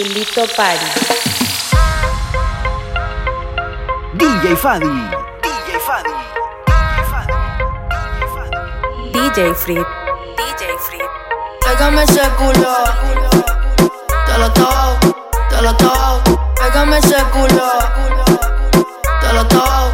Chulito Party. DJ Fadi. DJ Fadi. DJ Frit. DJ Frit. Pégame ese culo. Te lo toco, te lo toco. Pégame ese culo. Te lo toco,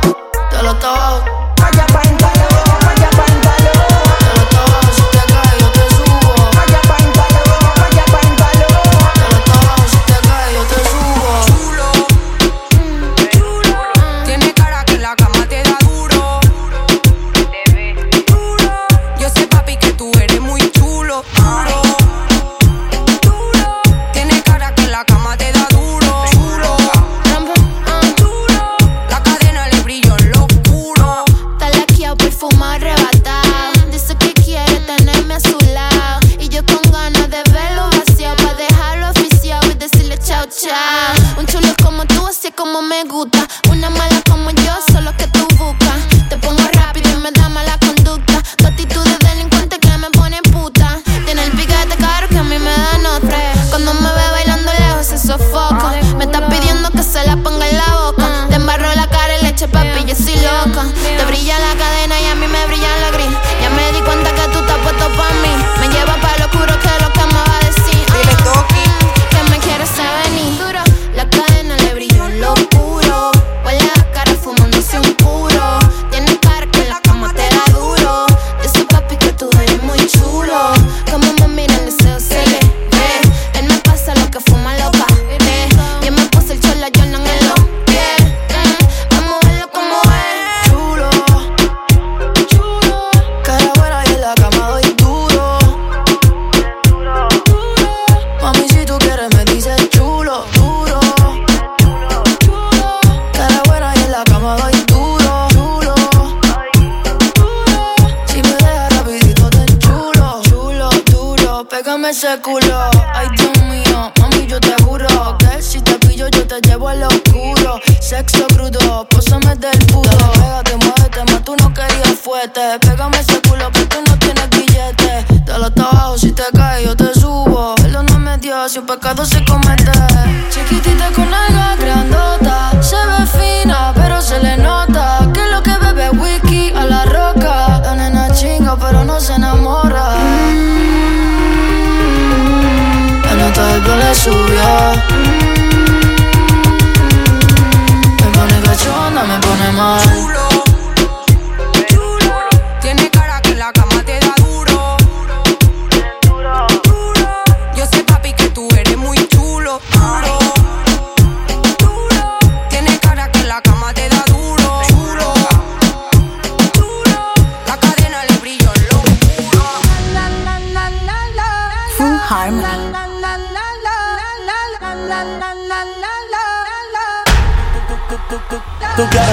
ese. Ay, Dios mío, mami, yo te juro que si te pillo yo te llevo al oscuro. Sexo crudo, pósame del puro. Pégate, muévete, más tú no querías fuerte. Pégame ese culo que tú no tienes billete. De los abajo si te caes yo te subo. Perdóname Dios si un pecado se comete. Chiquitita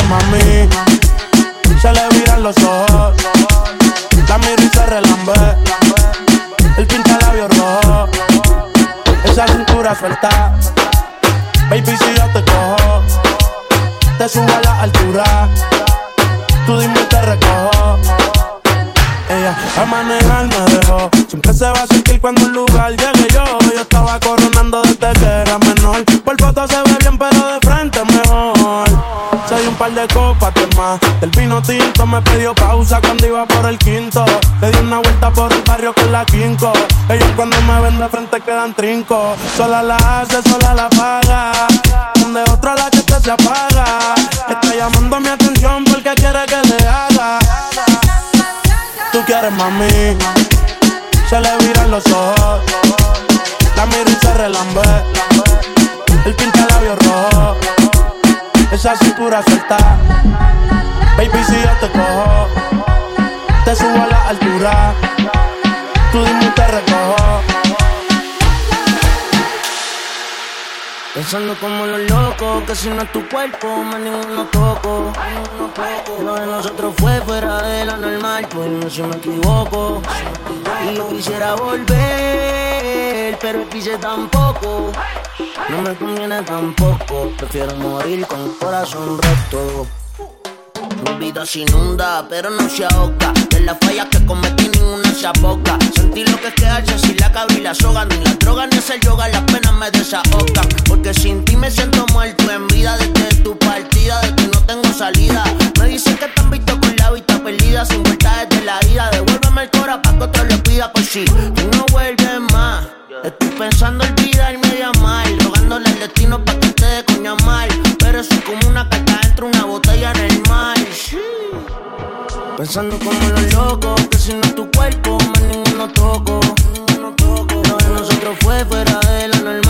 mami, se le viran los ojos. La miro y se relambe. El pinta labios rojo. Esa cintura suelta. Baby, me pidió pausa cuando iba por el quinto. Le di una vuelta por el barrio con la quinco. Ellos cuando me ven de frente quedan trinco. Sola la hace, sola la paga. Donde otra la que te se apaga. Está llamando mi atención porque quiere que le haga. Tú quieres mami, se le viran los ojos. La miro y se relambe. El pinta labios rojo. Esa cintura suelta. Baby, si yo te cojo, te subo a la altura. Tú dime te recojo. Pensando como los locos, que si no es tu cuerpo, más ninguno toco. Lo de nosotros fue fuera de lo normal, pues no si me equivoco. Y yo quisiera volver, pero quise tampoco. No me conviene tampoco, prefiero morir con el corazón roto. Mi vida se inunda, pero no se ahoga. De las fallas que cometí, ninguna se aboca. Sentí lo que es quedarse sin la cabra y la soga. Ni la droga ni hacer yoga, las penas me desahogan. Porque sin ti me siento muerto en vida. Desde tu partida, de que no tengo salida. Me dicen que te han visto con la vista perdida. Sin vuelta desde la ida. Devuélveme el cora pa' que otro le pida. Pues si tú no vuelves más. Estoy pensando olvidarme de amar. Rogándole al destino pa' Pensando como los locos, que si no tu cuerpo, más ninguno toco. Lo de nosotros fue fuera de lo normal,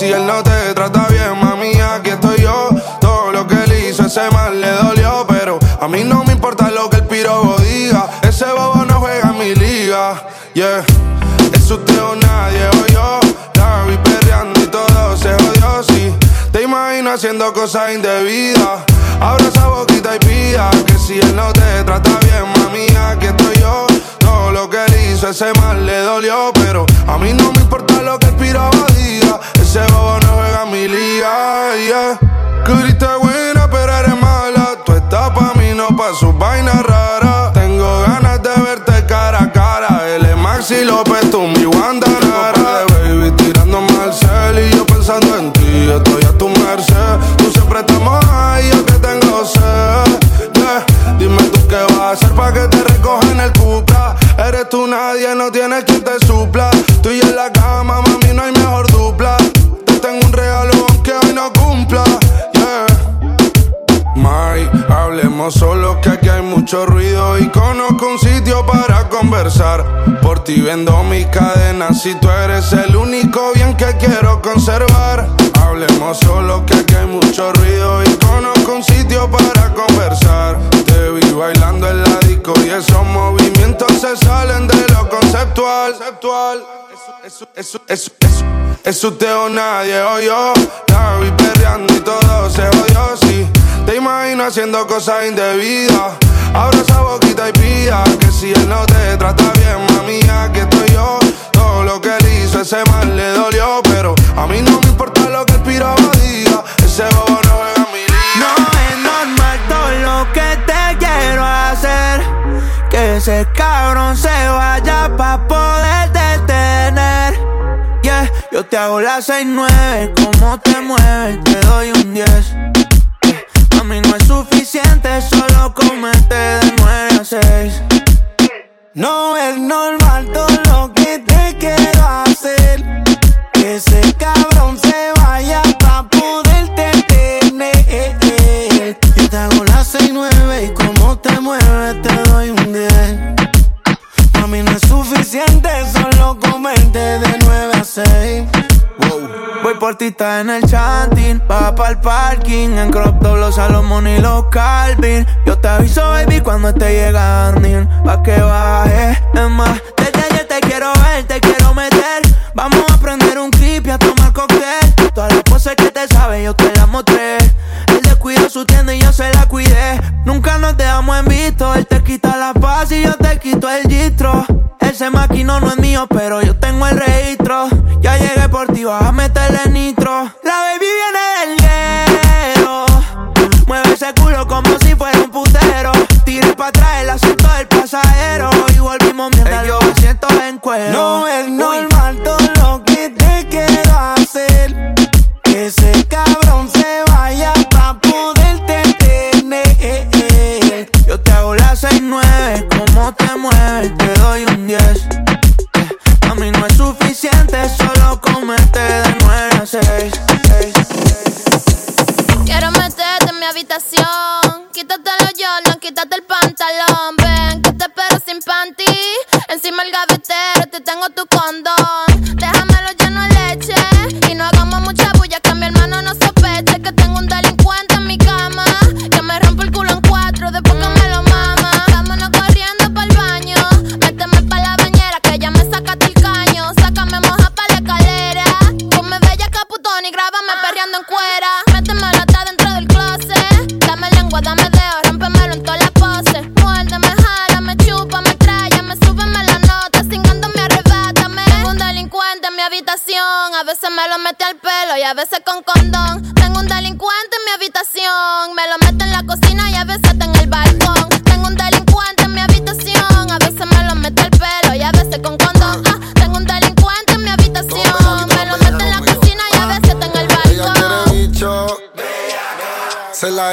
si él no te trata bien, mami, aquí estoy yo. Todo lo que él hizo, ese mal le dolió, pero a mí no me importa lo que el pirobo diga. Ese bobo no juega en mi liga, yeah. En su teo nadie oyó, la vi perreando y todo se jodió, sí. Te imagino haciendo cosas indebidas. Abra esa boquita y pida que si él no te trata bien, ese mal le dolió, pero a mí no me importa lo que el piraba diga. Ese bobo no juega mi liga, yeah. Que buena, pero eres mala. Tú estás pa' mí, no pa' sus vainas raras. Tengo ganas de verte cara a cara. Él es Maxi López, tú mi Wanda Nara. Baby, tirando al cel y yo pensando en ti. Estoy a tu merced. Tú siempre estamos ahí, yo que tengo sed. Yeah. Dime tú qué vas a hacer pa' que te recojan el cupra. Tú nadie, no tienes quien te supla. Tú y en la hablemos solo que aquí hay mucho ruido y conozco un sitio para conversar. Por ti vendo mis cadenas si tú eres el único bien que quiero conservar. Hablemos solo que aquí hay mucho ruido y conozco un sitio para conversar. Te vi bailando en la disco y esos movimientos se salen de lo conceptual. conceptual. Eso, te o nadie oyó. La vi perreando y todo se jodió, sí. Te imagino haciendo cosas indebidas. Abra esa boquita y pida que si él no te trata bien, mami, aquí estoy yo. Todo lo que él hizo, ese mal le dolió, pero a mí no me importa lo que el piraba diga. Ese bobo no juega mi liga. No es normal todo lo que te quiero hacer Que ese cabrón se vaya pa' poder detener Yeah, yo te hago la 6-9 Como te mueves, te doy un 10 A mí no es suficiente, solo comete de 9 a 6 No es normal todo lo que te quiero hacer. Que ese cabrón se vaya pa' poderte tener. Yo te hago la 6-9 y como te mueves te doy un 10 A mí no es suficiente, solo comerte de 9 a 6 Voy por ti, está en el chanting Va pa'l parking En crop top, los Salomón y los Calvin. Yo te aviso, baby, cuando esté llegando. Pa' que baje Es más, desde ayer te quiero ver Te quiero meter. Vamos a prender un clip y a tomar cóctel. Todas las cosas que te sabes yo te las mostré Él descuidó su tienda y yo se la cuidé Nunca nos dejamos en visto Él te quita la paz y yo te quito el gistro Ese maquino no es mío, pero yo tengo el registro. Ya llegué por ti, vas a meterle nitro. La baby viene del hielo. Mueve ese culo como si fuera un putero. Tire para atrás el asiento del pasajero. Y volvimos Quiero meterte en mi habitación. Quítate los yornos, quítate el pantalón. Ven, que te espero sin panty. Encima el gavetero, te tengo tu condón. Déjame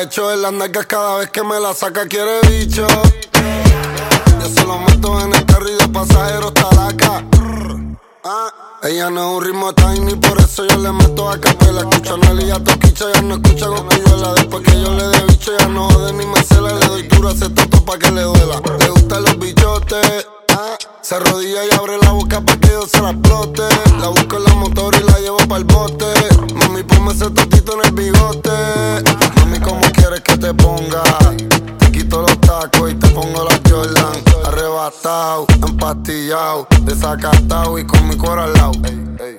Echo en las nalgas cada vez que me la saca, quiere bicho. Yo se lo meto en el carro y de pasajero acá. Ah, ella no es un ritmo tiny, por eso yo le meto a capela. Escucho a Nelly a Toquicha, ya no escucha Cosculluela. Después que yo le dé bicho, ya no jode ni me cela. Le doy duro a ese pa' que le duela. Le gustan los bichotes. Se arrodilla y abre la boca pa' que yo se la explote. La busco en la motor y la llevo pa'l bote. Mami, ponme ese totito en el bigote. Mami, ¿cómo quieres que te ponga? Te quito los tacos y te pongo las Jordan. Arrebatado, empastillado, desacatado y con mi cuero al lado.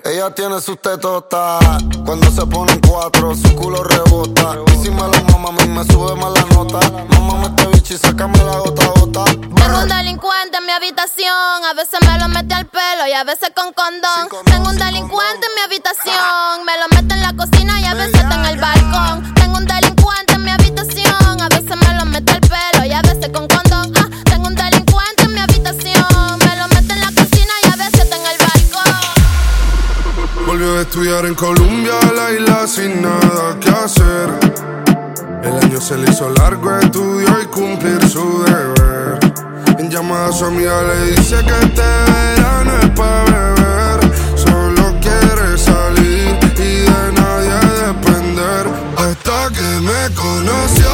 Ella tiene sus tetotas. Cuando se ponen cuatro, su culo rebota. Y si me lo mama, a mí me sube más la nota. Mámame este bicho y sácame la gota gota. Tengo un delincuente en mi habitación. A veces me lo mete al pelo y a veces con condón. Tengo un delincuente en mi habitación. Me lo mete en la cocina y a veces está en el balcón. Tengo un delincuente en mi habitación. Pelo y a veces con condón. Ah, tengo un delincuente en mi habitación. Me lo mete en la cocina y a veces está en el balcón. Volvió a estudiar en Colombia, la isla sin nada que hacer. El año se le hizo largo, estudió y cumplir su deber. En llamada a su amiga le dice que este verano es pa' beber. Solo quiere salir y de nadie depender. Hasta que me conoció,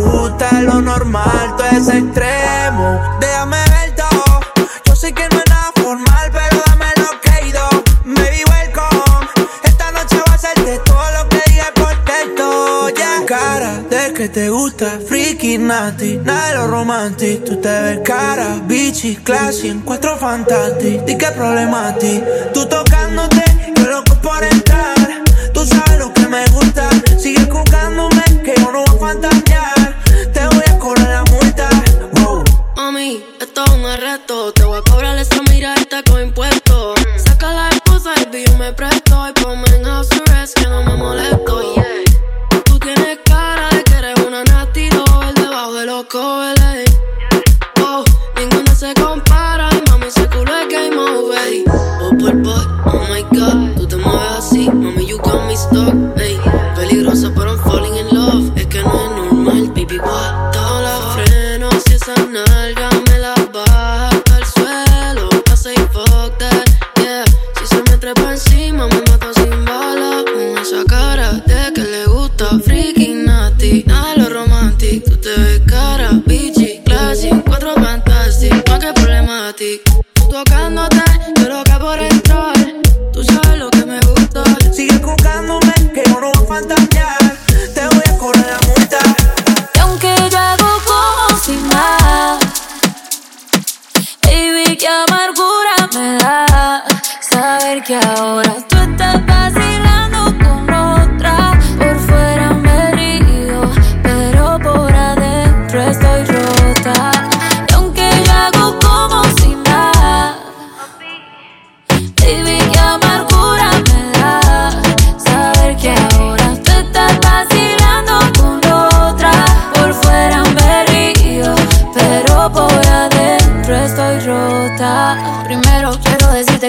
gusta lo normal, todo es extremo. Déjame ver todo. Yo sé que no es nada formal, pero dame lo creído. Baby, welcome. Esta noche va a ser de todo lo que diga contento. Ya, yeah. cara de que te gusta, freaky nati, nada de lo romantic. Tú te ves cara, bichi, classy, en cuatro fantastic. Di que problemati. Tú tocando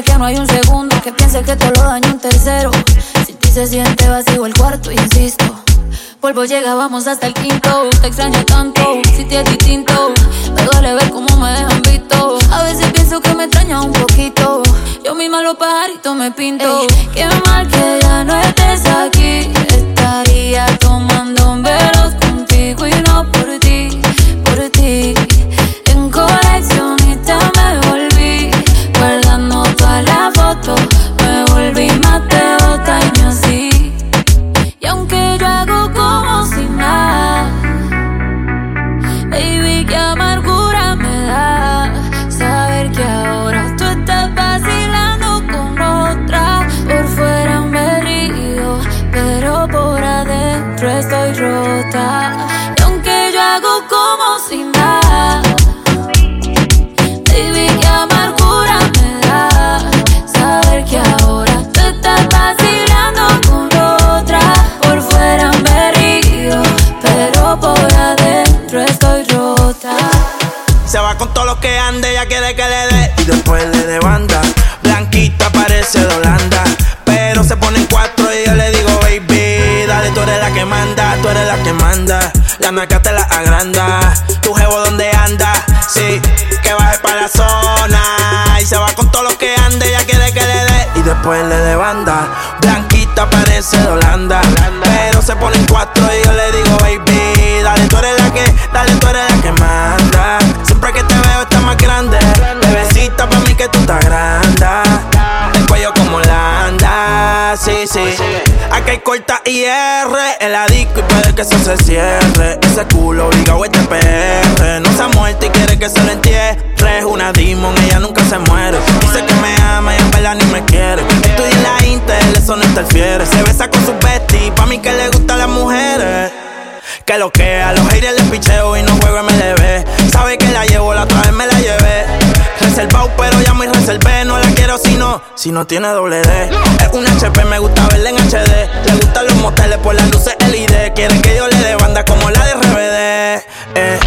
que no hay un segundo que piense que te lo daño un tercero. Si ti se siente vacío el cuarto, insisto. Polvo llega, vamos hasta el quinto. Te extraño tanto, si te es distinto. Me duele ver cómo me dejan visto. A veces pienso que me extraña un poquito. Yo misma los pajaritos me pinto. Ey, qué mal que ya no estés aquí. Estaría tomando velos contigo y no por ti, por ti. Se va con todo lo que ande, ella quiere que le dé. Y después le de banda. Blanquita parece de Holanda. Pero se pone en cuatro y yo le digo, baby, dale, tú eres la que manda, tú eres la que manda. La naca te la agranda. Tu jevo donde anda, sí, que baje para la zona. Y se va con todo lo que ande, ella quiere que le dé. Y después le de banda. Blanquita parece de Holanda. Pero se pone en cuatro y yo le digo, baby, Corta IR en la disco y puede que eso se cierre. Ese culo obligado este PR. No se ha muerto y quiere que se lo entierre. Es una demon, ella nunca se muere. Dice que me ama y en verdad ni me quiere. Estudia en la Intel, eso no interfiere. Se besa con sus besties, pa' mí que le gustan las mujeres. Que lo que a los haters les picheo y no juego MLB. Si no, tiene doble D. Es un HP, me gusta verla en HD. Le gustan los moteles por las luces LED. Quieren que yo le dé banda como la de RBD. Eh,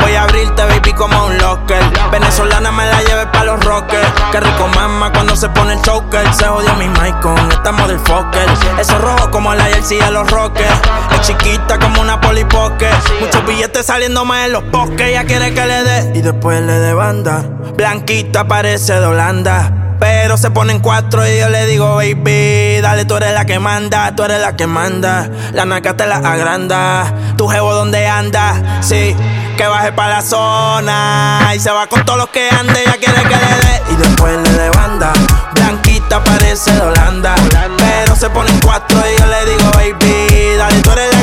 Voy a abrirte, baby, como un locker. Venezolana me la lleve pa' los rockers. Que rico mama cuando se pone el choker. Se jodió mi mic con esta motherfucker. Eso rojo como la jersey de los rockers. Es chiquita como una polipoque. Muchos billetes saliendo más en los bosques. Ella quiere que le dé. Y después le dé banda. Blanquita parece de Holanda. Pero se ponen cuatro y yo le digo, baby, dale, tú eres la que manda, tú eres la que manda. La naca te la agranda. Tu jevo donde anda, sí, que baje para la zona. Y se va con todos los que ande, ella quiere que le dé. Y después le de banda. Blanquita parece de Holanda. Pero se ponen cuatro y yo le digo, baby, dale, tú eres la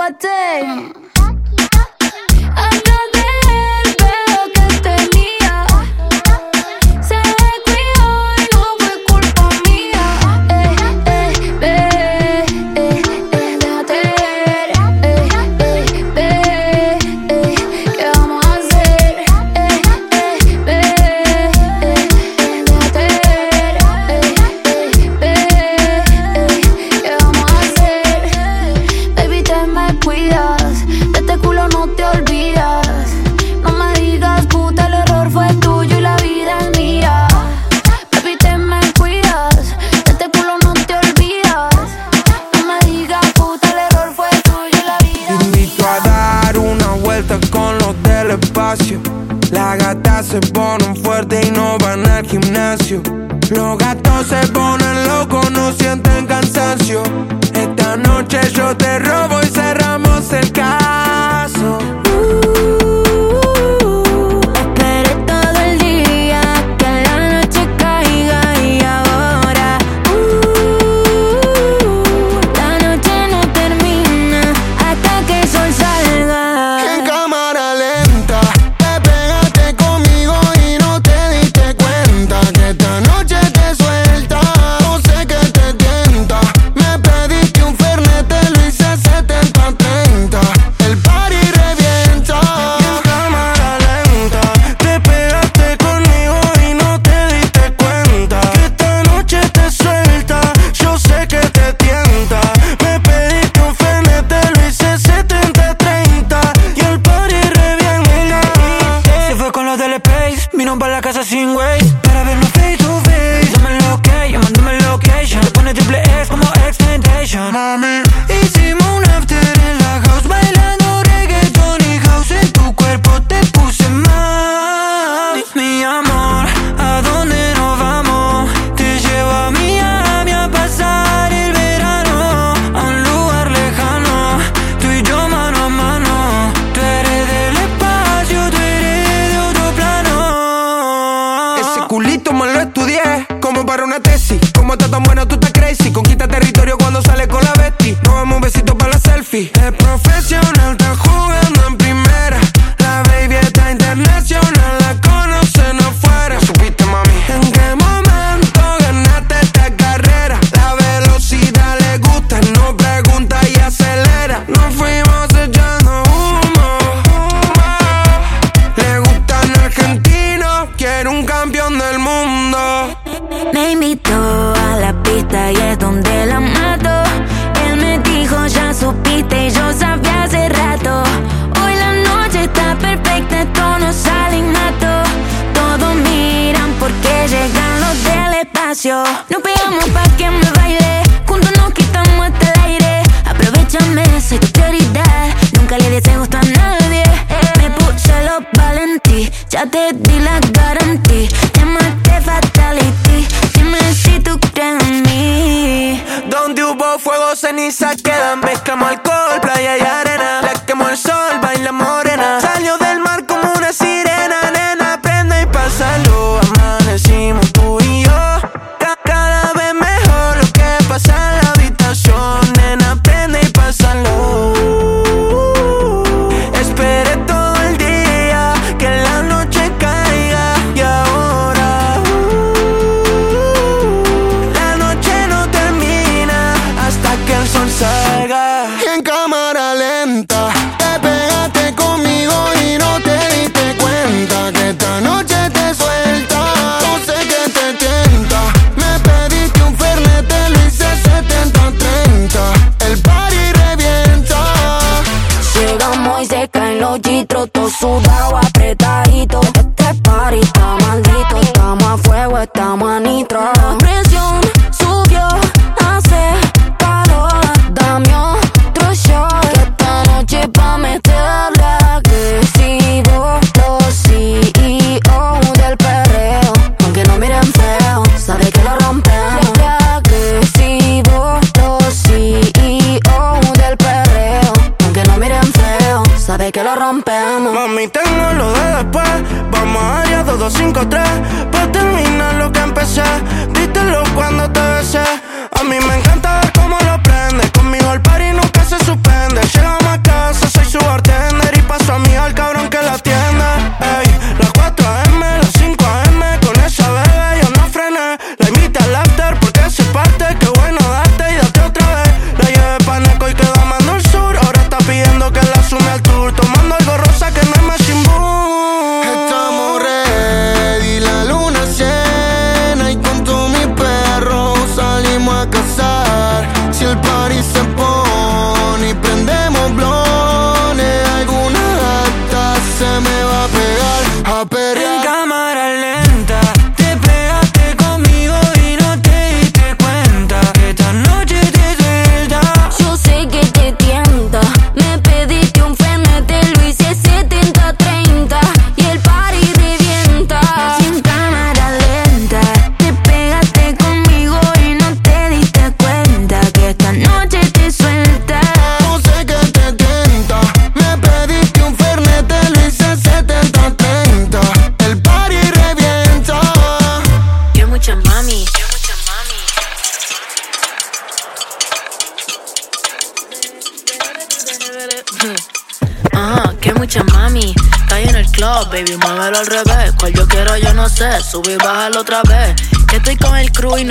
los carros Como está tan bueno, tú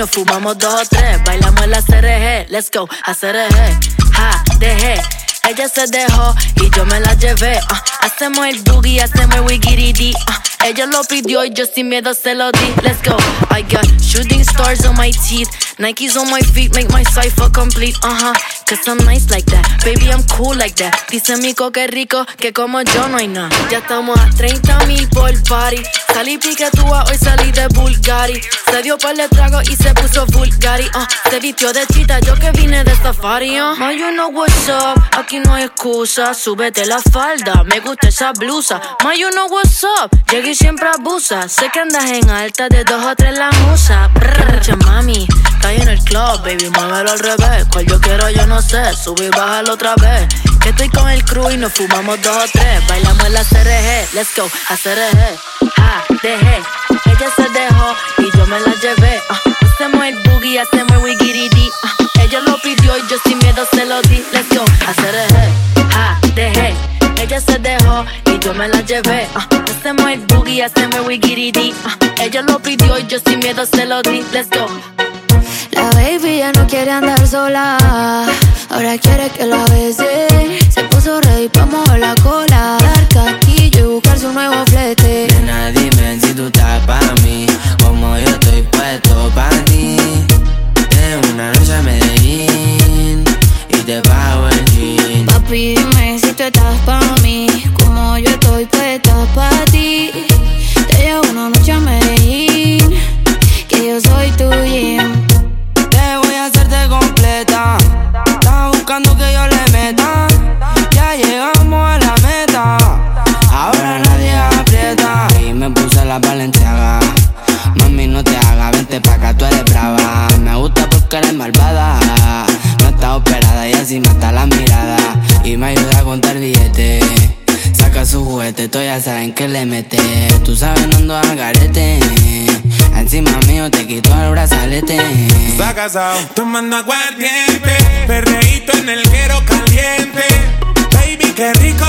nos fumamos dos o tres. Bailamos la CRG, let's go, a CRG. Ja, dejé. Ella se dejó y yo me la llevé. ah. hacemos el boogie, hacemos el wigiridi. ah. ella lo pidió y yo sin miedo se lo di. Let's go. I got shooting stars on my teeth. Nikes on my feet make my cipher complete. Uh huh. Cause I'm nice like that. Baby, I'm cool like that. Dice Mico que rico, que como yo no hay nada. Ya estamos a 30 mil por party. Salí piquetúa, hoy salí de Bulgari. Se dio par de trago y se puso Bulgari. Uh, se vistió de chita, yo que vine de safari. Uh. Ma, you know what's up. Aquí no hay excusa. Súbete la falda, me gusta esa blusa. Ma, you know what's up. Llegué y siempre abusa. Sé que andas en alta de dos o tres la musa. Brr, mami. Caí en el club, baby, muévelo al revés. Cual yo quiero, yo no sé. Sube y bájalo otra vez. Que estoy con el crew y nos fumamos dos o tres. Bailamos en la CRG, let's go, a CRG. Ah. Ella se dejó y yo me la llevé. ah. hacemos el boogie, hacemos el wigiridi. ah. ella lo pidió y yo sin miedo se lo di. Let's go, a CRG. Ah. Ella se dejó y yo me la llevé. ah. hacemos el boogie, hacemos el wigiridi. ella lo pidió y yo sin miedo se lo di. Let's go. La baby ya no quiere andar sola, ahora quiere que la bese. Se puso ready pa' mover la cola, dar casquillo y buscar su nuevo flete. Nena, dime si tú estás pa' mí, como yo estoy puesto pa' ti. En una noche a Medellín y te pago el jean. Papi, dime si tú estás pa' mí, como yo estoy puesta pa' ti. Te llevo una noche a Medellín, que yo soy tu gym. Hacerte completa. Estás buscando que yo le meta. Ya llegamos a la meta. Ahora nadie aprieta. Y me puse la valenciaga. Mami, no te hagas, vente pa' acá, tú eres brava. Me gusta porque eres malvada. No está operada y así mata la mirada. Y me ayuda a contar billetes. Saca su juguete, tú ya saben que le mete. Tú sabes, no ando al garete. Encima mío te quito el brazalete. Casado, tomando aguardiente, perreíto en el guero caliente. Baby, qué rico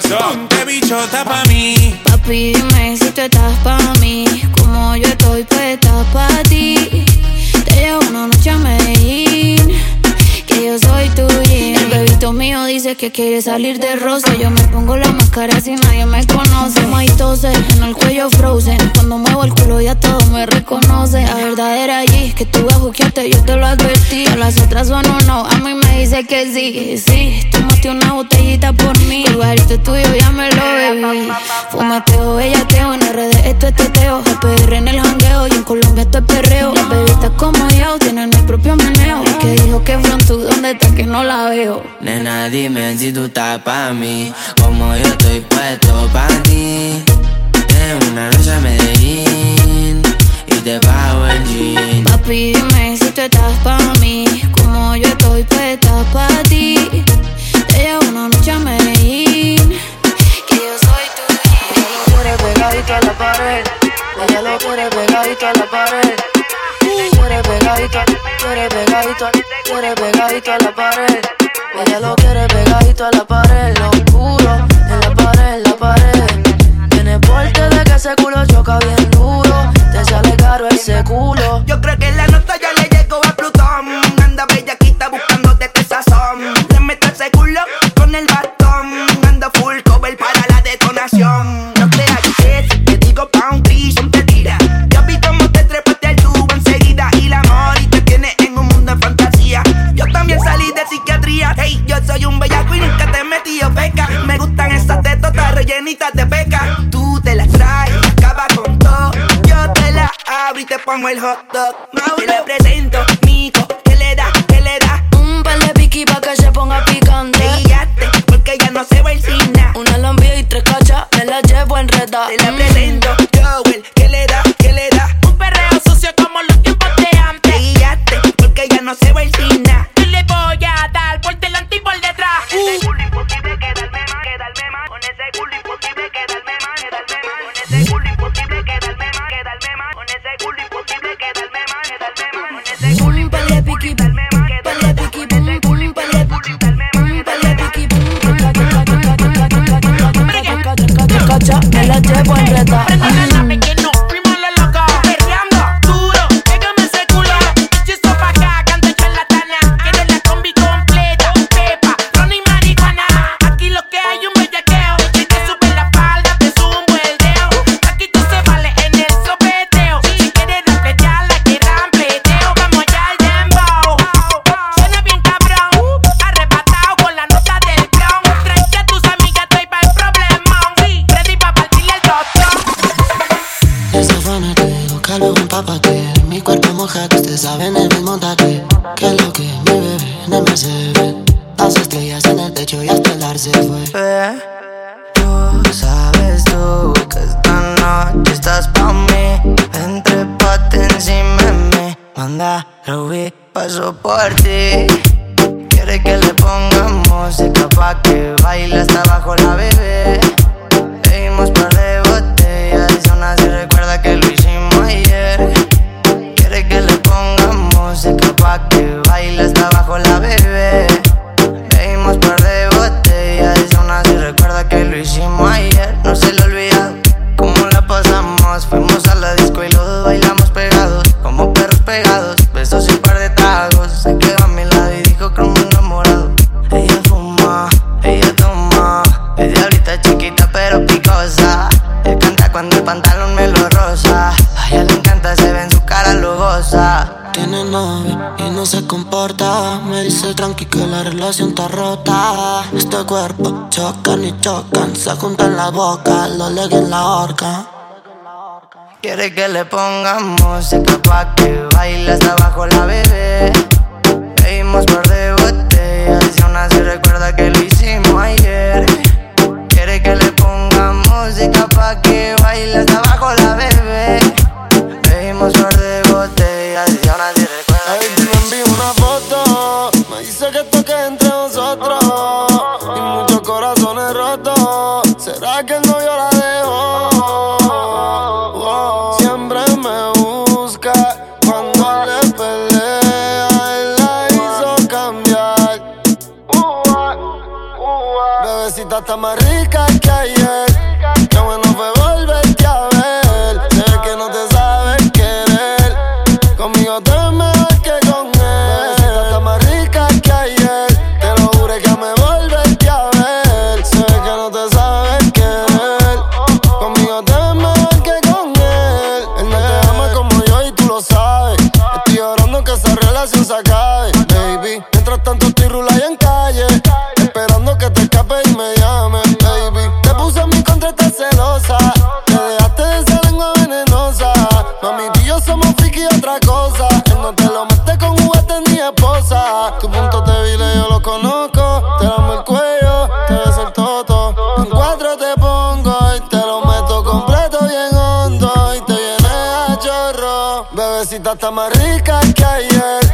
Chimbazo, ponte bichota pa' mí. Papi, dime si tú estás pa' mí, que quiere salir de rosa. Yo me pongo la máscara si nadie me conoce. My tose, en el cuello frozen. Cuando me muevo el culo ya todo me reconoce. La verdad era allí que tú a yo te lo advertí. A las otras son no, a mí me dice que sí. Sí, tomaste una botellita por mí. El barrio tuyo ya me lo bebí. Fumateo, bellateo, en redes esto es teteo. PR en el jangueo y en Colombia esto es perreo. Las bebitas como yo tienen el propio meneo. El que dijo que frontu, ¿dónde está que no la veo? Nena, dime tienes y tú estás pa' mí. Como yo estoy puesto pa' ti. En una noche a Medellín y te pago el jean. Papi, dime si tú estás pa' mí. Como yo estoy puesta pa' ti. Te llevo una noche a Medellín. Que yo soy tu jean. Pure pegadito a la pared. Ella lo pure pegadito a la pared. Pure pegadito, pure pegadito, pure pegadito a la pared. Ella lo quiere pegadito a la pared, lo oscuro. En la pared, en la pared. Tiene porte de que ese culo choca bien duro. Te sale caro ese culo. Yo creo que la nota con el hot dog. lo siento rota. Este cuerpo chocan y chocan, se juntan la boca, lo leguen la horca. Quiere que le pongamos música pa' que baile hasta abajo la bebé. Pedimos par de botellas y aún así recuerda que lo hicimos ayer. Quiere que le pongamos música pa' que baile hasta abajo la bebé. Pedimos par está más Tu punto débil yo lo conozco. Te damos el cuello, te ves el toto. En cuatro te pongo y te lo meto completo bien hondo. Y te vienes a chorro. Bebecita está más rica que ayer.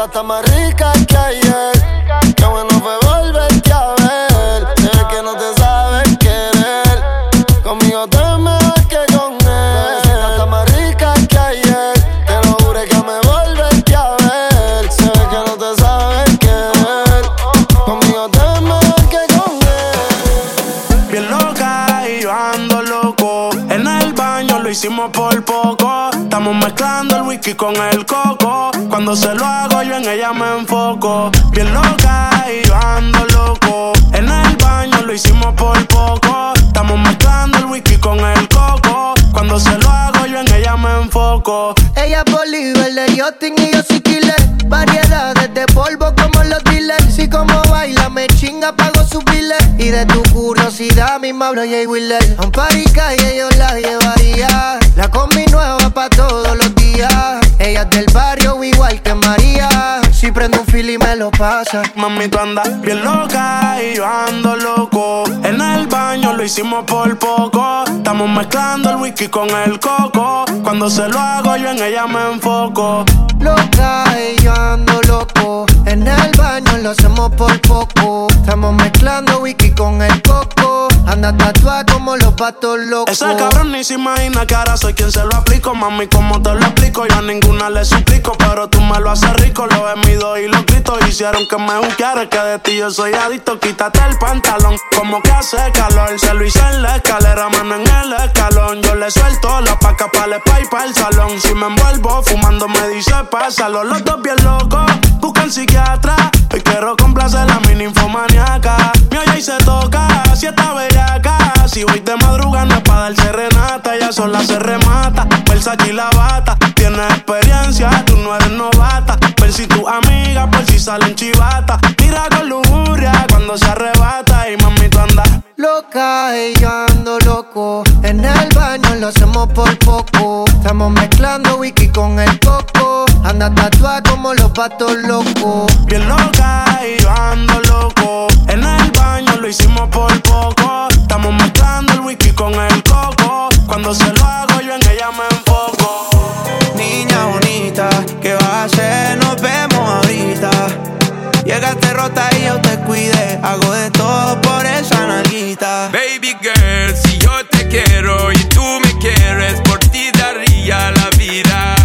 Bebecita está más rica que ayer. Qué bueno fue volverte a ver. Sé que no te sabes querer. Conmigo te mejor que con él. Está más rica que ayer. Te lo juro que me volverte a ver. Sé que no te sabes querer. Conmigo te mejor que con él. Bien loca y yo ando loco. En el baño lo hicimos por poco. Estamos mezclando el whisky con el coco. Cuando se lo calle yo la llevaría. La combi nueva pa' todos los días. Ella es del barrio igual que María. Si prendo un fil y me lo pasa. Mami, tú andas bien loca y yo ando loco. En el baño lo hicimos por poco. Estamos mezclando el whisky con el coco. Cuando se lo hago, yo en ella me enfoco. Loca y yo ando loco. En el baño lo hacemos por poco. Estamos mezclando whisky con el coco. Anda tatuada como los patos locos. Ese cabrón ni se imagina que ahora soy quien se lo aplico. Mami, como te lo explico? Yo a ninguna le suplico. Pero tú me lo haces rico. Lo mido y los gritos hicieron que me buscara. Que de ti yo soy adicto. Quítate el pantalón. Como que hace calor. Se lo hice en la escalera, mano en el escalón. Yo le suelto la paca para el spa y para el salón. Si me envuelvo fumando, me dice pásalo. Los dos bien locos. Busca el psiquiatra. Hoy quiero complacer a mi ninfomaniaca. Mi olla y se toca. Si está acá. Si voy de madrugada no es pa' dar serenata. Ella sola se remata. Versace y la bata. Tienes experiencia, tú no eres novata. Ver si tu amiga por si salen chivata. Mira con lujuria cuando se arrebata. Y mami, tú andas Loca y yo ando loco. En el baño lo hacemos por poco. Estamos mezclando whisky con el coco. Anda tatuada como los patos locos. bien loca y yo ando loco. En el baño lo hicimos por poco. Estamos mezclando el whisky con el coco. Cuando se lo hago, yo en ella me enfoco. Niña bonita, ¿qué vas a hacer? Nos vemos ahorita. Llegaste rota y yo te cuidé. Hago de todo por esa nalguita. Baby girl, si yo te quiero y tú me quieres, por ti daría la vida.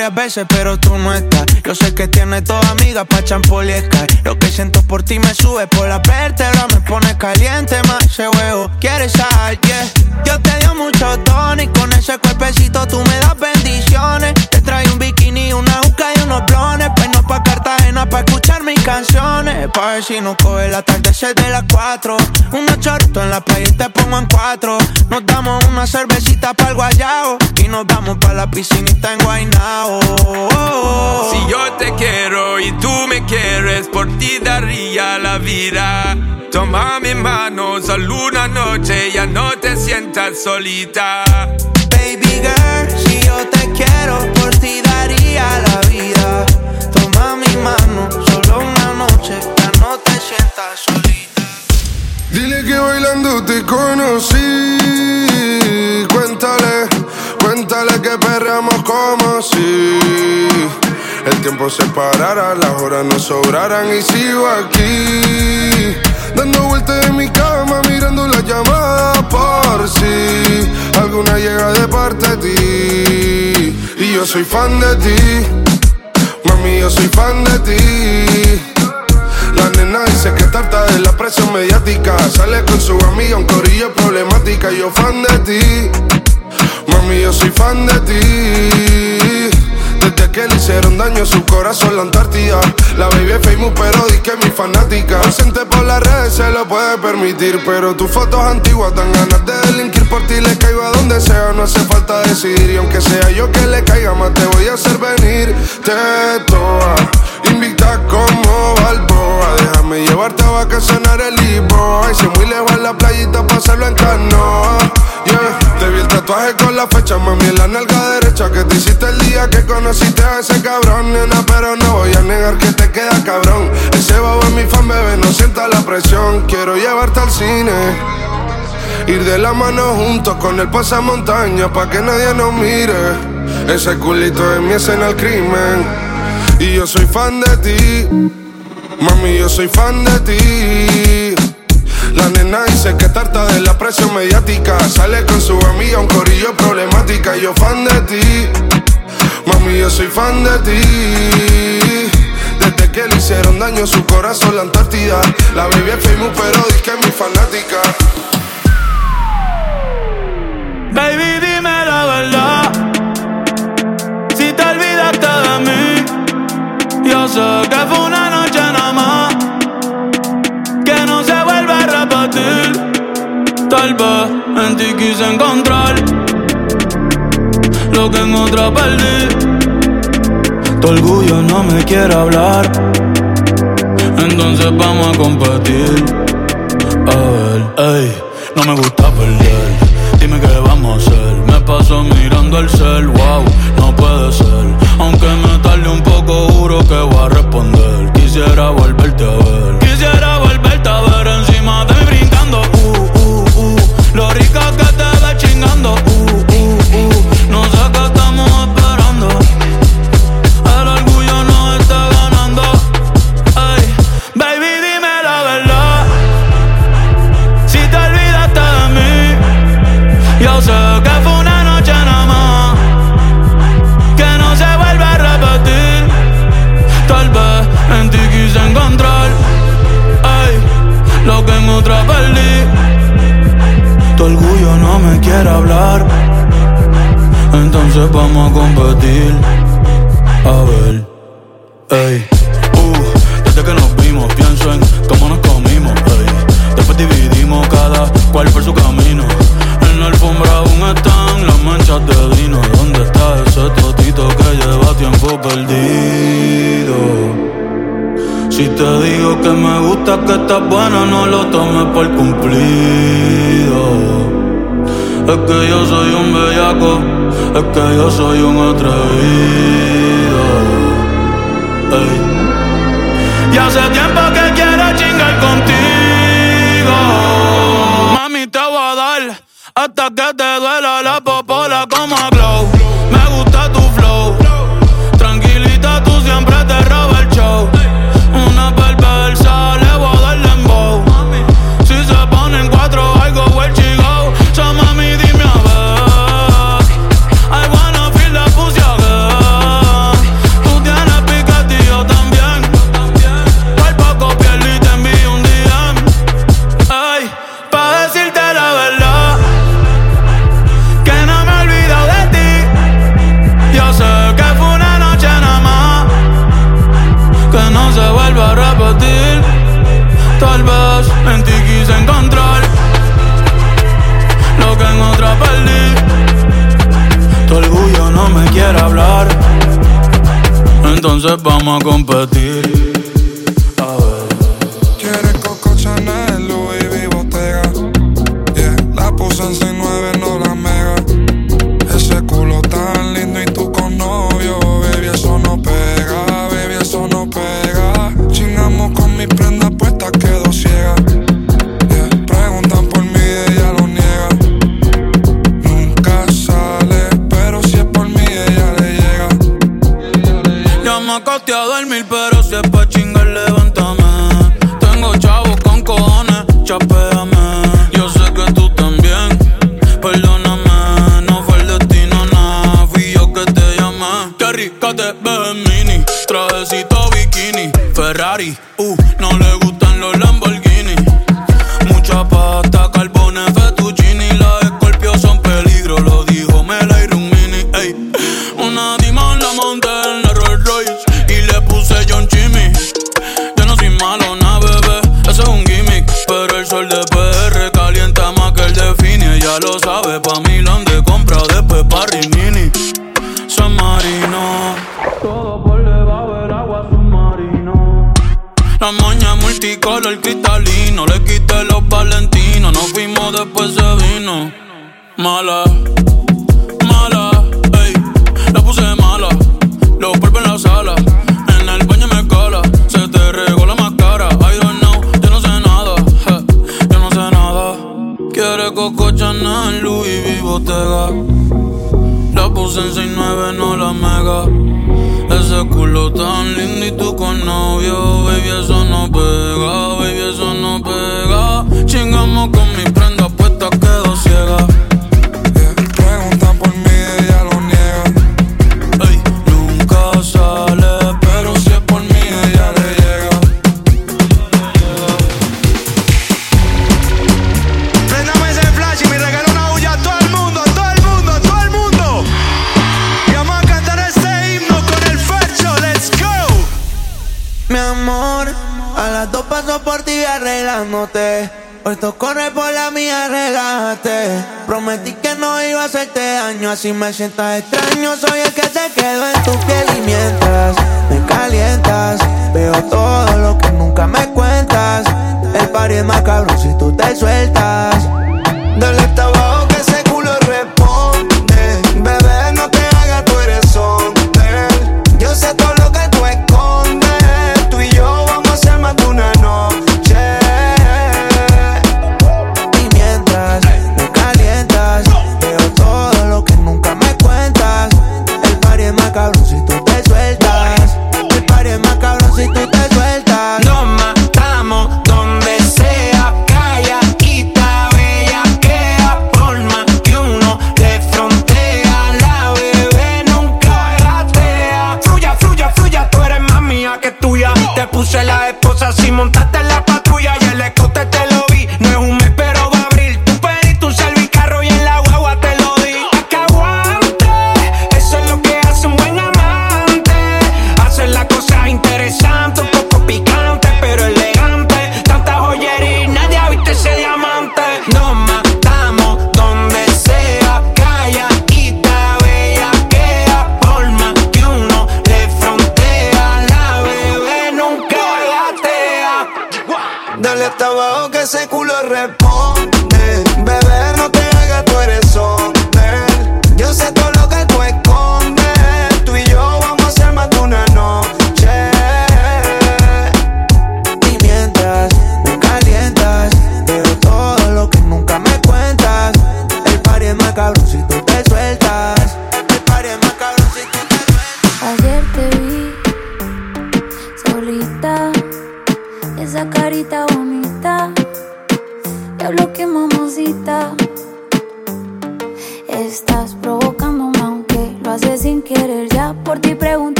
Varias veces, pero tú no estás. Yo sé que tienes toda amiga pa' champol y Sky. Lo que siento por ti me sube por la vértebra, me pone caliente más ese huevo. ¿Quieres sal? Yeah. Yo te dio mucho tono y con ese cuerpecito tú me das bendiciones. Te trae un bikini, una juca y unos blones. Pues no pa' Cartagena pa' escuchar mis canciones. Pa' ver si no coge el atardecer de las cuatro. Unos chorritos en la playa y te pongo en cuatro. Nos damos una cervecita para el guayao. Y nos vamos pa' la piscinita en Guaynao. Si yo te quiero y tú me quieres, por ti daría la vida. Toma mi mano, solo una noche, ya no te sientas solita. Baby girl, si yo te quiero, por ti daría la vida. Toma mi mano, solo una noche, ya no te sientas solita. Dile que bailando te conocí. Cuéntale, cuéntale que perreamos como si el tiempo se parara, las horas no sobraran y sigo aquí. Dando vueltas en mi cama, mirando la llamada por si alguna llega de parte de ti. Y yo soy fan de ti, mami, yo soy fan de ti. La nena dice que tarta de la presión mediática. Sale con su amiga, un corillo problemática. Yo fan de ti, mami, yo soy fan de ti. Desde que le hicieron daño a su corazón la Antártida. La baby es famous pero di que mi fanática. Ausente por las redes se lo puede permitir Pero tus fotos antiguas dan ganas de delinquir Por ti. Le caigo a donde sea, no hace falta decidir. Y aunque sea yo que le caiga más te voy a hacer venir. Te toa, invita como Balboa. Déjame llevarte a vacacionar el Ibo Ay, si muy lejos en la playita pasarlo en canoa. Yeah, te vi el tatuaje con la fecha, mami, en la nalga derecha Que te hiciste el día que conociste a ese cabrón, nena Pero no voy a negar que te queda cabrón. Ese babo es mi fan, bebé, no sienta la presión. Quiero llevarte al cine Ir de la mano juntos con el pasamontaña Pa' que nadie nos mire. Ese culito es mi escena al crimen Y yo soy fan de ti. Mami, yo soy fan de ti. La nena dice que tarta de la presión mediática. Sale con su amiga, un corillo problemática. Yo fan de ti, mami, yo soy fan de ti. Desde que le hicieron daño a su corazón la Antártida. La baby es famous, pero dice que es mi fanática. Baby, dime la verdad. Si te olvidaste de mí, yo sé que fue una noche nada más. Que no se vuelve a repetir. Tal vez en ti quise encontrar lo que en otra perdí. Tu orgullo no me quiere hablar. Entonces vamos a competir. A ver, ey, no me gusta perder. Dime qué vamos a hacer. Me paso mirando el cel, wow, no puede ser. Aunque me tarde un poco, juro que voy a responder. Quisiera volverte a ver. Entonces vamos a competir. A ver, ey, uh, desde que nos vimos pienso en cómo nos comimos, ey. Después dividimos cada cual por su camino. En la alfombra aún están las manchas de vino. ¿Dónde está ese totito que lleva tiempo perdido? Si te digo que me gusta, que estás buena, no lo tomes por cumplido. Es que yo soy un bellaco, es que yo soy un atrevido. Y hace tiempo que quiero chingar contigo. Mami, te voy a dar hasta que te duela mala, mala, ey. La puse mala, lo polvo en la sala. En el baño me cala, se te regó la máscara. I don't know, yo no sé nada, yo no sé nada. Quiere Coco Chanel, Louis V, Bottega. La puse en 69, no la mega. Ese culo tan lindo y tú con novio, baby, eso no pega, baby, eso no pega. Chingamos con si me sientas extraño, soy el que se queda. si montaste la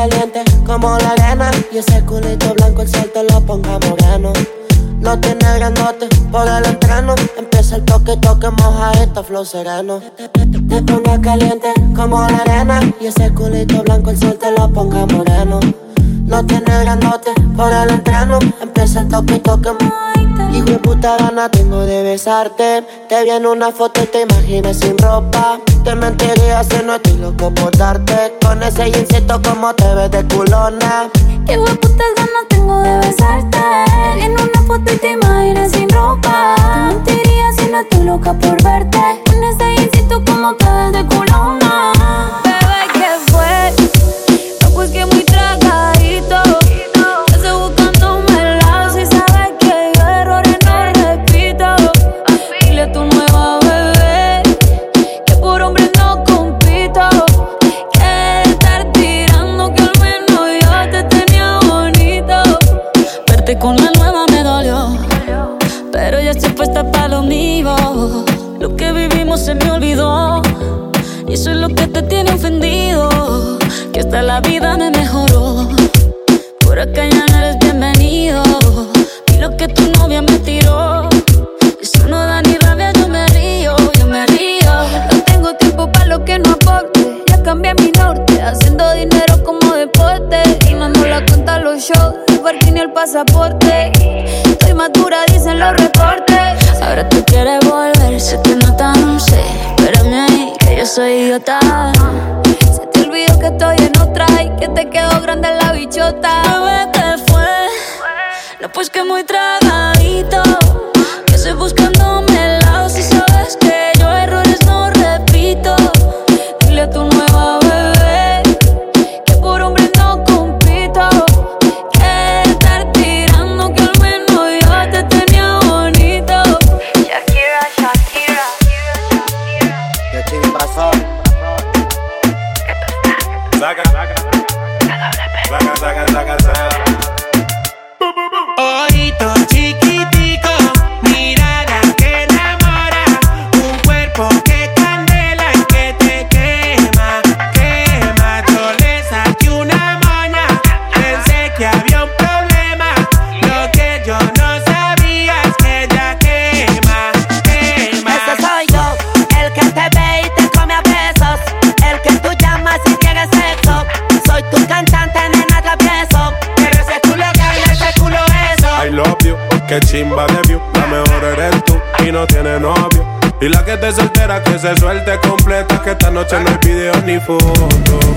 caliente como la arena. Y ese culito blanco el sol te lo ponga moreno. No tiene grandote por el entreno Empieza el toque, toque, moja esta flow sereno. Te ponga caliente como la arena. Y ese culito blanco el sol te lo ponga moreno. No tiene grandote por el entreno Empieza el toque, toque, moja Hijo de puta gana tengo de besarte. Te vi en una foto y te imaginé sin ropa. Te mentiría si no estoy loco por darte. Con ese insecto como te ves de culona. Hijo de puta gana tengo de besarte. En una foto y te imaginé sin ropa. Te mentiría si no estoy loca por verte. Con ese insecto como te ves de culona. Y eso es lo que te tiene ofendido. Que hasta la vida me mejoró. Por acá parking ni el pasaporte. Estoy madura, dicen los reportes. Ahora tú quieres volver, se te nota, no sé. Espérame ahí, que yo soy idiota. Se te olvidó que estoy en otra y que te quedó grande la bichota. Bebé, ¿qué fue? No, pues que muy tragadito. Que estoy buscando uniforme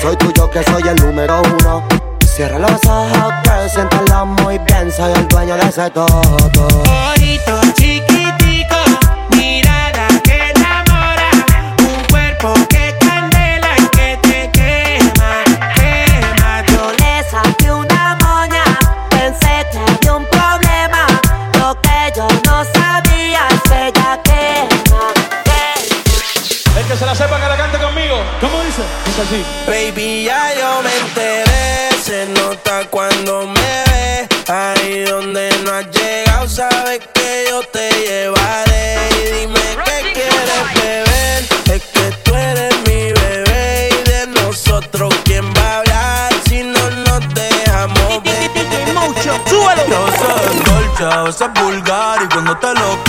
soy tuyo, que soy el número uno. Cierra los ojos, preséntala muy bien, soy el dueño de ese todo. que se la sepa que la cante conmigo. ¿Cómo dice? Dice así. Baby, ya yo me enteré. Se nota cuando me ve. Ahí donde no has llegado, sabes que yo te llevaré. Y dime qué quieres beber. Es que tú eres mi bebé. Y de nosotros, ¿quién va a hablar? Si no nos dejamos ver. Mucho, súbelo. Yo soy dolce, a veces vulgar. Y cuando te lo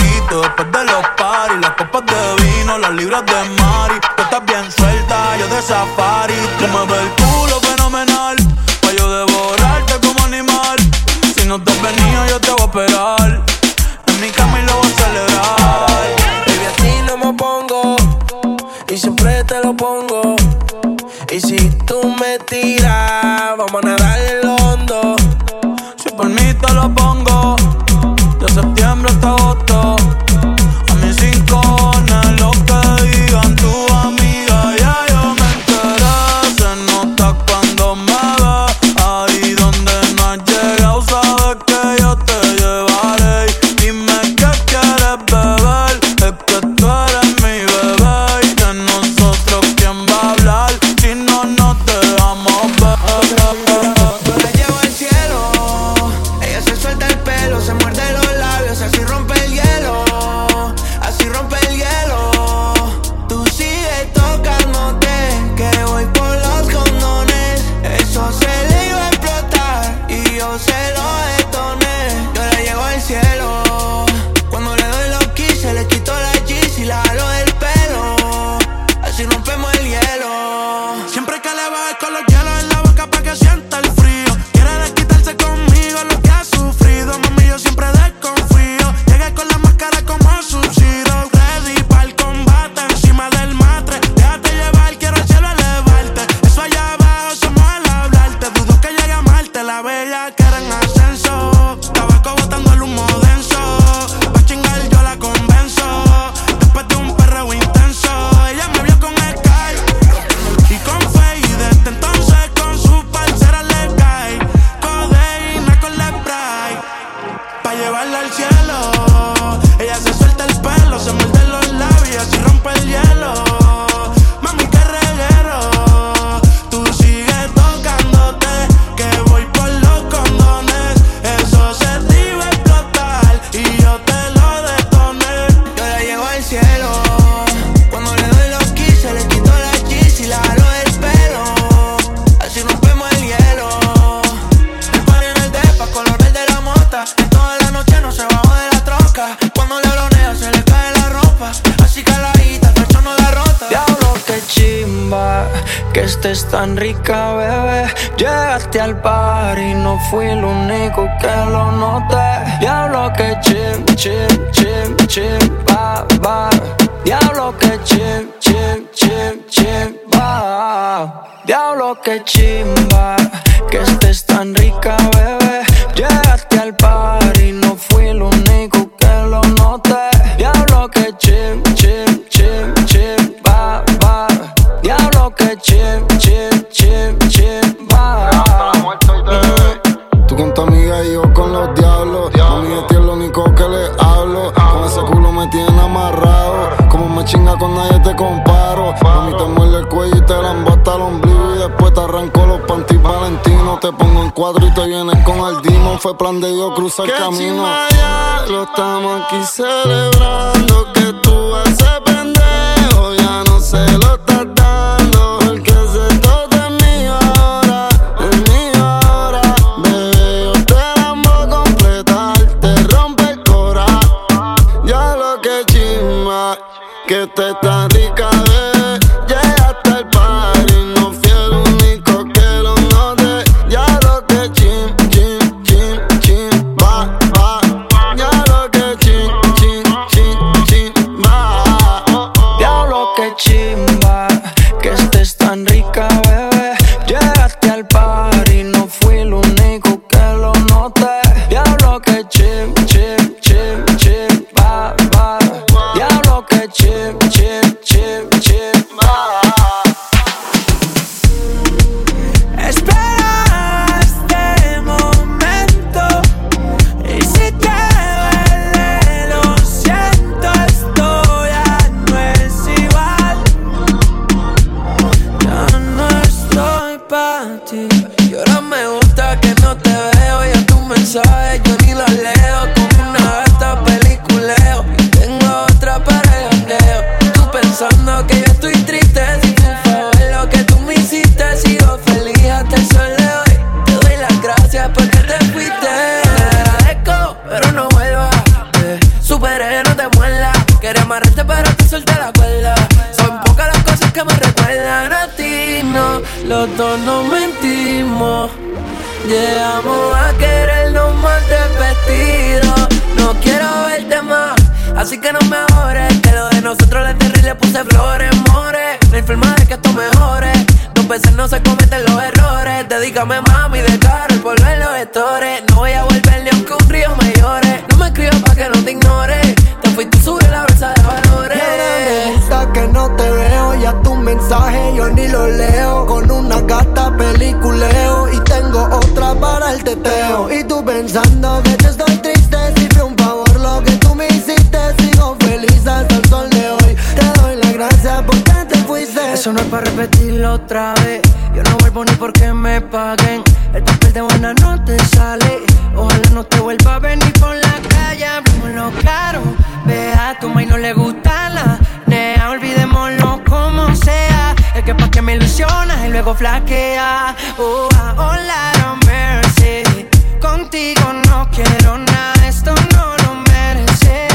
y luego flaquea. Oh, hola, no mercy. Contigo no quiero nada, esto no lo merece.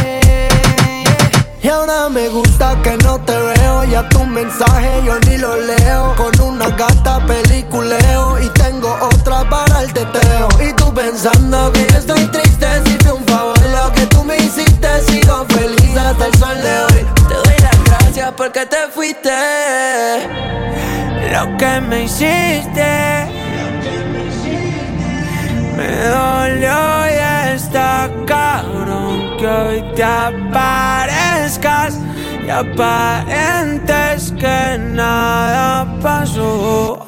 Y ahora me gusta que no te veo, ya tu mensaje yo ni lo leo. Con una gata peliculeo y tengo otra para el teteo. Y tú pensando que yo estoy triste, si un favor lo que tú me hiciste, sigo feliz hasta el sol de hoy que te fuiste. Lo que me hiciste. Me dolió y está cabrón que hoy te aparezcas y aparentes que nada pasó.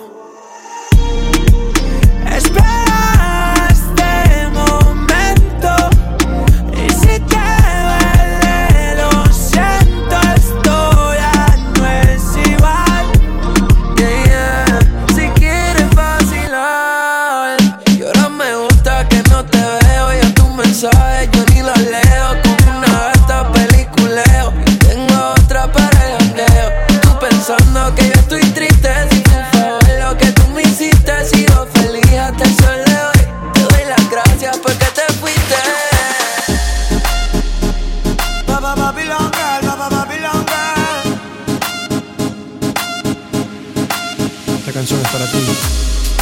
Canción es para ti.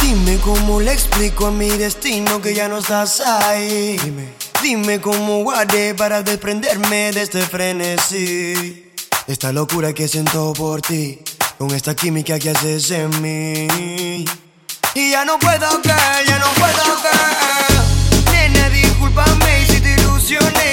Dime cómo le explico a mi destino que ya no estás ahí. Dime, dime cómo guardé para desprenderme de este frenesí. Esta locura que siento por ti, con esta química que haces en mí. Y ya no puedo caer, ya no puedo caer. Nena, discúlpame si te ilusioné,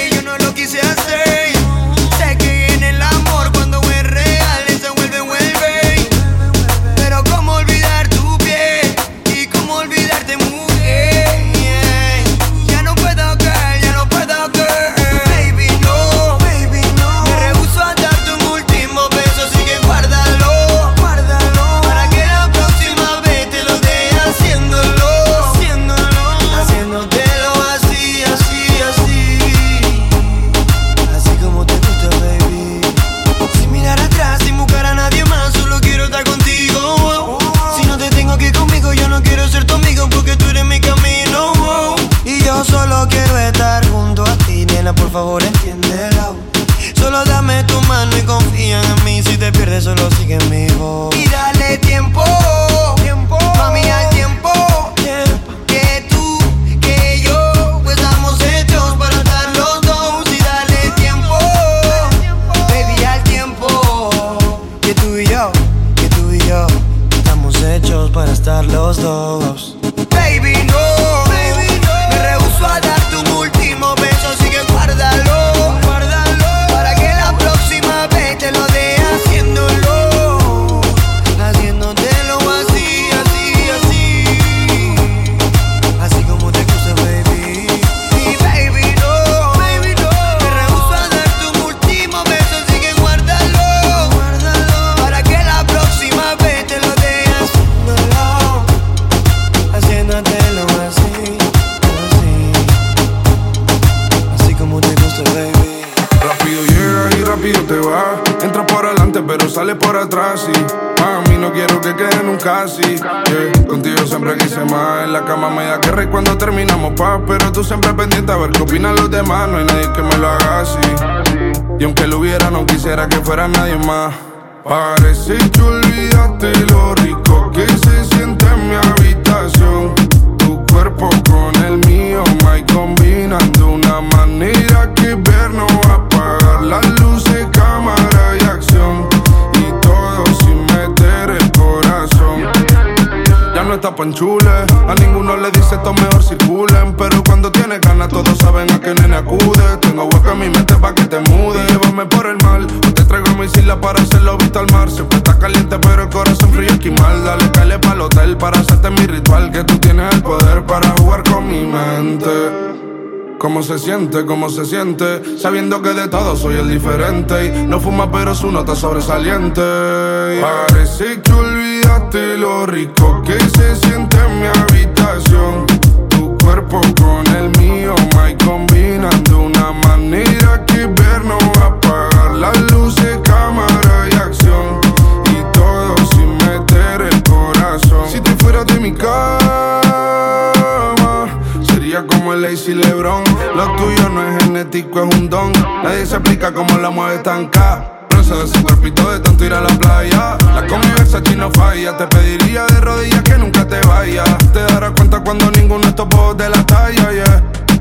A ninguno le dice esto mejor circulen. Pero cuando tiene ganas, todos saben a qué nene acude. Tengo hueco en mi mente pa' que te mude. Llévame por el mal, o te traigo mi isla para hacerlo visto al mar. Siempre está caliente, pero el corazón frío esquimal. Dale, calle pa'l hotel para hacerte mi ritual. Que tú tienes el poder para jugar con mi mente. ¿Cómo se siente? ¿Cómo se siente? Sabiendo que de todo soy el diferente Y no fuma pero su nota sobresaliente Parece que olvidaste lo rico que se siente en mi habitación Tu cuerpo con el mío, my combinan de una manera que ver no va a apagar Las luces, cámara y acción Y todo sin meter el corazón Si te fueras de mi el Lazy Lebron Lo tuyo no es genético, es un don. Nadie se explica cómo la mueve tan K de ese cuerpito de tanto ir a la playa. La aquí no falla. Te pediría de rodillas que nunca te vayas Te darás cuenta cuando ninguno estos pocos de la talla, yeah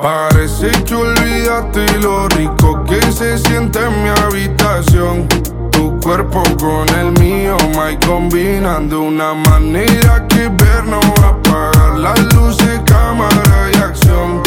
Parece que olvidaste lo rico que se siente en mi habitación. Tu cuerpo con el mío, my combinan de una manera que ver no va a apagar las luces, cámara y acción.